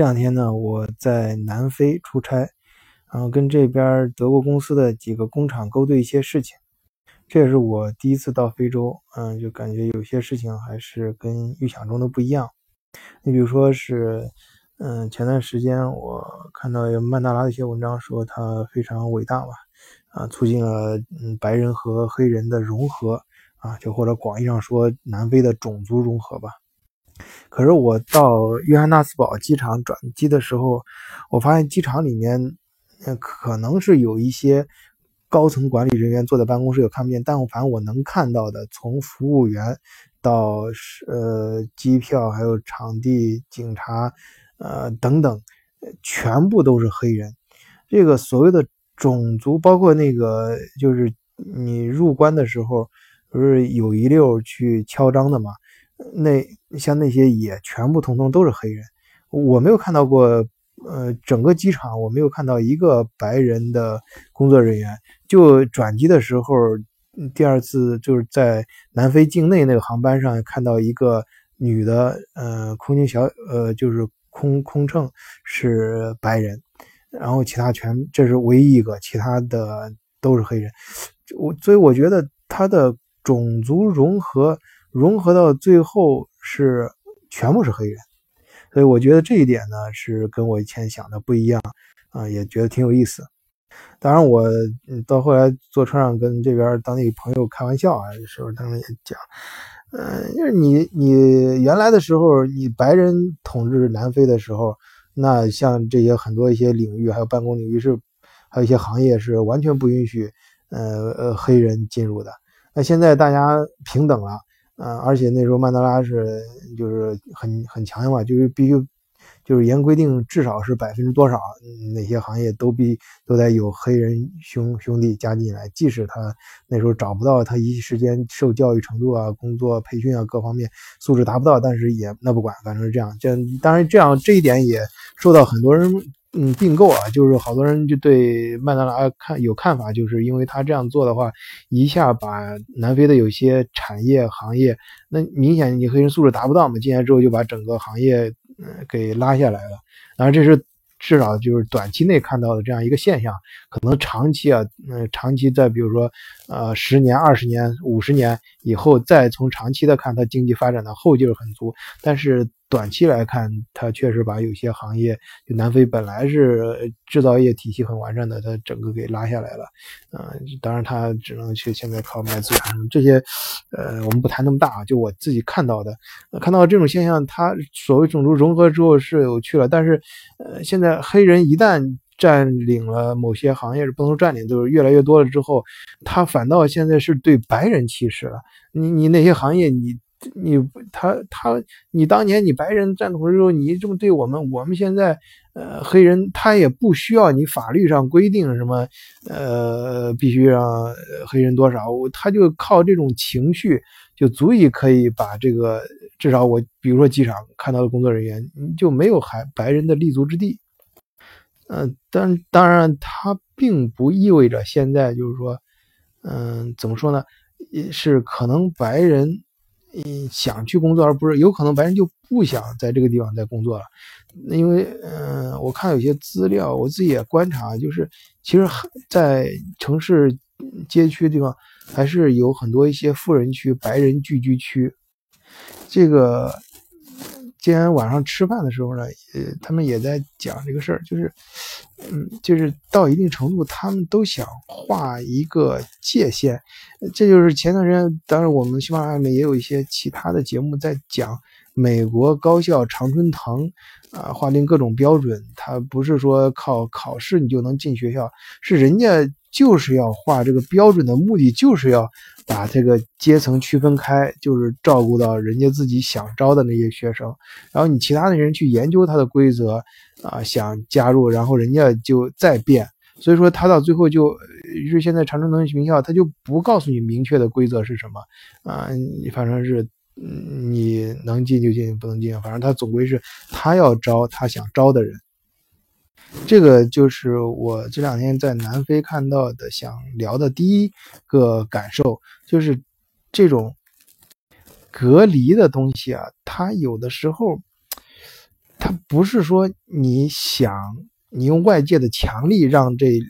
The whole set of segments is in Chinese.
这两天呢，我在南非出差，然后跟这边德国公司的几个工厂勾兑一些事情。这也是我第一次到非洲，嗯，就感觉有些事情还是跟预想中的不一样。你比如说是，嗯，前段时间我看到有曼达拉的一些文章说他非常伟大嘛，啊，促进了嗯白人和黑人的融合，啊，就或者广义上说南非的种族融合吧。可是我到约翰纳斯堡机场转机的时候，我发现机场里面，可能是有一些高层管理人员坐在办公室，有看不见。但我反正我能看到的，从服务员到呃机票，还有场地、警察，呃等等，全部都是黑人。这个所谓的种族，包括那个就是你入关的时候，不是有一溜去敲章的吗？那像那些也全部通通都是黑人，我没有看到过，呃，整个机场我没有看到一个白人的工作人员。就转机的时候，第二次就是在南非境内那个航班上看到一个女的，呃，空军小，呃，就是空空乘是白人，然后其他全这是唯一一个，其他的都是黑人。我所以我觉得他的种族融合。融合到最后是全部是黑人，所以我觉得这一点呢是跟我以前想的不一样啊，也觉得挺有意思。当然，我到后来坐车上跟这边当地朋友开玩笑啊，时候他们也讲，嗯，就是你你原来的时候，你白人统治南非的时候，那像这些很多一些领域，还有办公领域是，还有一些行业是完全不允许呃呃黑人进入的。那现在大家平等了。嗯，而且那时候曼德拉是就是很很强硬嘛，就是必须就是严规定，至少是百分之多少哪些行业都必都得有黑人兄兄弟加进来，即使他那时候找不到，他一时间受教育程度啊、工作培训啊各方面素质达不到，但是也那不管，反正是这样。这当然这样这一点也受到很多人。嗯，并购啊，就是好多人就对曼德拉看有看法，就是因为他这样做的话，一下把南非的有些产业行业，那明显你黑人素质达不到嘛，进来之后就把整个行业嗯给拉下来了。当然这是至少就是短期内看到的这样一个现象，可能长期啊，嗯，长期在比如说呃十年、二十年、五十年以后，再从长期的看，它经济发展的后劲很足，但是。短期来看，它确实把有些行业，就南非本来是制造业体系很完善的，它整个给拉下来了。嗯，当然它只能去现在靠卖资源这些，呃，我们不谈那么大啊。就我自己看到的，看到这种现象，它所谓种族融合之后是有趣了，但是，呃，现在黑人一旦占领了某些行业，是不能占领，就是越来越多了之后，他反倒现在是对白人歧视了。你你那些行业你。你他他你当年你白人占统的时候，你这么对我们，我们现在呃黑人他也不需要你法律上规定什么呃必须让黑人多少，他就靠这种情绪就足以可以把这个至少我比如说机场看到的工作人员就没有还白人的立足之地，嗯，但当然他并不意味着现在就是说嗯怎么说呢，是可能白人。嗯，想去工作，而不是有可能白人就不想在这个地方再工作了。因为，嗯，我看有些资料，我自己也观察，就是其实，在城市街区地方，还是有很多一些富人区、白人聚居区。这个。今天晚上吃饭的时候呢，呃，他们也在讲这个事儿，就是，嗯，就是到一定程度，他们都想画一个界限。这就是前段时间，当然我们喜马拉雅面也有一些其他的节目在讲美国高校常春藤啊，划定各种标准，它不是说靠考试你就能进学校，是人家。就是要画这个标准的目的，就是要把这个阶层区分开，就是照顾到人家自己想招的那些学生，然后你其他的人去研究他的规则啊，想加入，然后人家就再变。所以说他到最后就，于是现在长春藤名校他就不告诉你明确的规则是什么啊，你反正是你能进就进，不能进，反正他总归是他要招他想招的人。这个就是我这两天在南非看到的，想聊的第一个感受，就是这种隔离的东西啊，它有的时候，它不是说你想你用外界的强力让这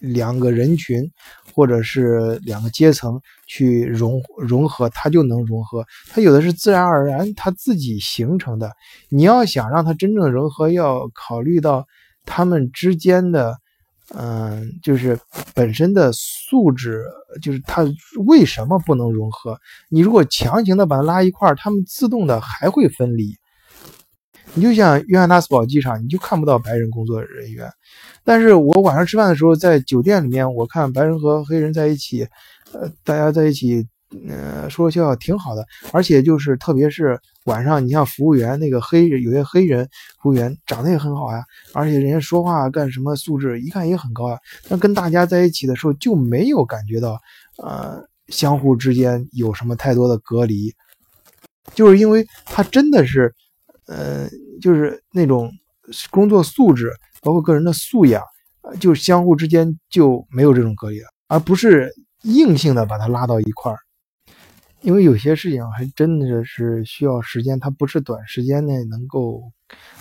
两个人群或者是两个阶层去融融合，它就能融合。它有的是自然而然它自己形成的。你要想让它真正融合，要考虑到他们之间的。嗯，就是本身的素质，就是它为什么不能融合？你如果强行的把它拉一块儿，它们自动的还会分离。你就像约翰纳斯堡机场，你就看不到白人工作人员，但是我晚上吃饭的时候，在酒店里面，我看白人和黑人在一起，呃，大家在一起。呃，说说笑笑挺好的，而且就是特别是晚上，你像服务员那个黑有些黑人服务员长得也很好呀，而且人家说话干什么素质一看也很高呀。但跟大家在一起的时候就没有感觉到，呃，相互之间有什么太多的隔离，就是因为他真的是，呃，就是那种工作素质，包括个人的素养，就相互之间就没有这种隔离了，而不是硬性的把他拉到一块儿。因为有些事情还真的是需要时间，它不是短时间内能够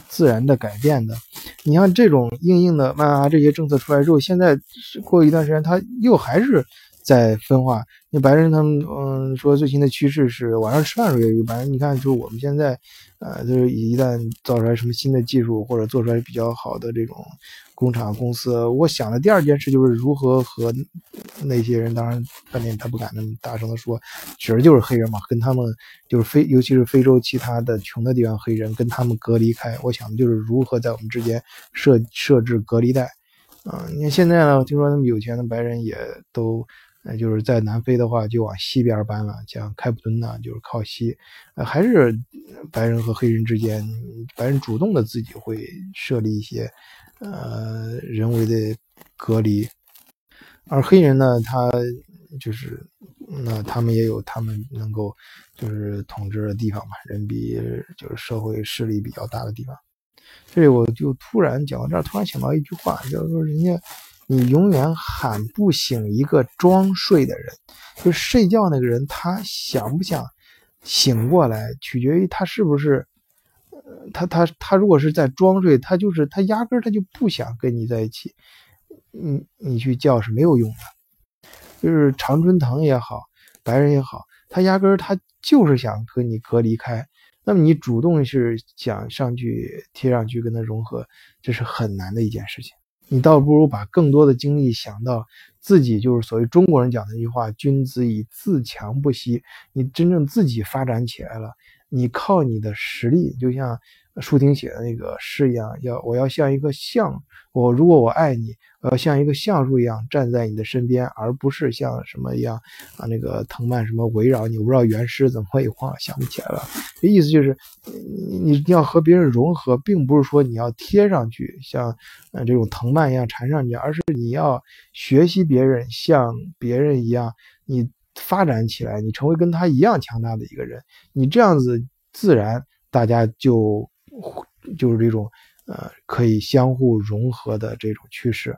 自然的改变的。你像这种硬硬的，嘛，这些政策出来之后，现在过一段时间，它又还是。在分化，那白人他们嗯说最新的趋势是晚上吃饭时候也有白人，你看就是我们现在，呃就是一旦造出来什么新的技术或者做出来比较好的这种工厂公司，我想的第二件事就是如何和那些人，当然饭店他不敢那么大声的说，指的就是黑人嘛，跟他们就是非尤其是非洲其他的穷的地方黑人跟他们隔离开，我想的就是如何在我们之间设设置隔离带，啊，你看现在呢，听说他们有钱的白人也都。就是在南非的话，就往西边搬了，像开普敦呢，就是靠西，还是白人和黑人之间，白人主动的自己会设立一些，呃，人为的隔离，而黑人呢，他就是，那他们也有他们能够就是统治的地方嘛，人比就是社会势力比较大的地方。这里我就突然讲到这儿，突然想到一句话，就是说人家。你永远喊不醒一个装睡的人，就是睡觉那个人，他想不想醒过来，取决于他是不是，他他他如果是在装睡，他就是他压根他就不想跟你在一起，你你去叫是没有用的，就是常春藤也好，白人也好，他压根他就是想跟你隔离开，那么你主动是想上去贴上去跟他融合，这是很难的一件事情。你倒不如把更多的精力想到自己，就是所谓中国人讲的一句话：“君子以自强不息。”你真正自己发展起来了，你靠你的实力，就像。舒婷写的那个诗一样，要我要像一个橡，我如果我爱你，我要像一个橡树一样站在你的身边，而不是像什么一样啊，那个藤蔓什么围绕你。我不知道原诗怎么会忘了，想不起来了。这意思就是，你你要和别人融合，并不是说你要贴上去，像呃这种藤蔓一样缠上去，而是你要学习别人，像别人一样，你发展起来，你成为跟他一样强大的一个人，你这样子自然大家就。就是这种，呃，可以相互融合的这种趋势，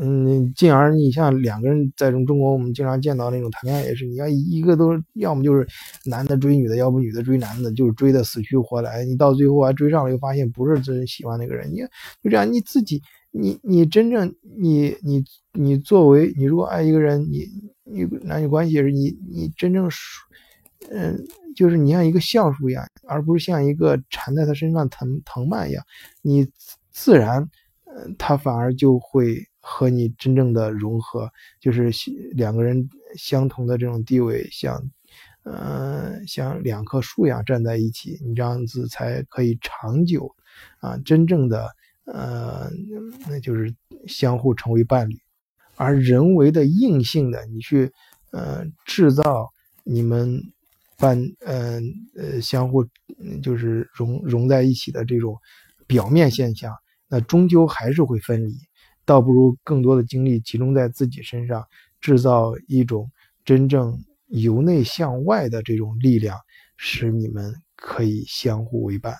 嗯，进而你像两个人在中中国，我们经常见到那种谈恋爱也是，你要一个都要么就是男的追女的，要不女的追男的，就是追的死去活来，你到最后还追上了，又发现不是真喜欢那个人，你就这样，你自己，你你真正你你你作为你如果爱一个人，你你男女关系是你你真正，嗯。就是你像一个橡树一样，而不是像一个缠在他身上藤藤蔓一样，你自然，呃，他反而就会和你真正的融合，就是两个人相同的这种地位，像，呃，像两棵树一样站在一起，你这样子才可以长久，啊，真正的，呃，那就是相互成为伴侣，而人为的硬性的你去，呃，制造你们。伴嗯呃相互就是融融在一起的这种表面现象，那终究还是会分离，倒不如更多的精力集中在自己身上，制造一种真正由内向外的这种力量，使你们可以相互为伴。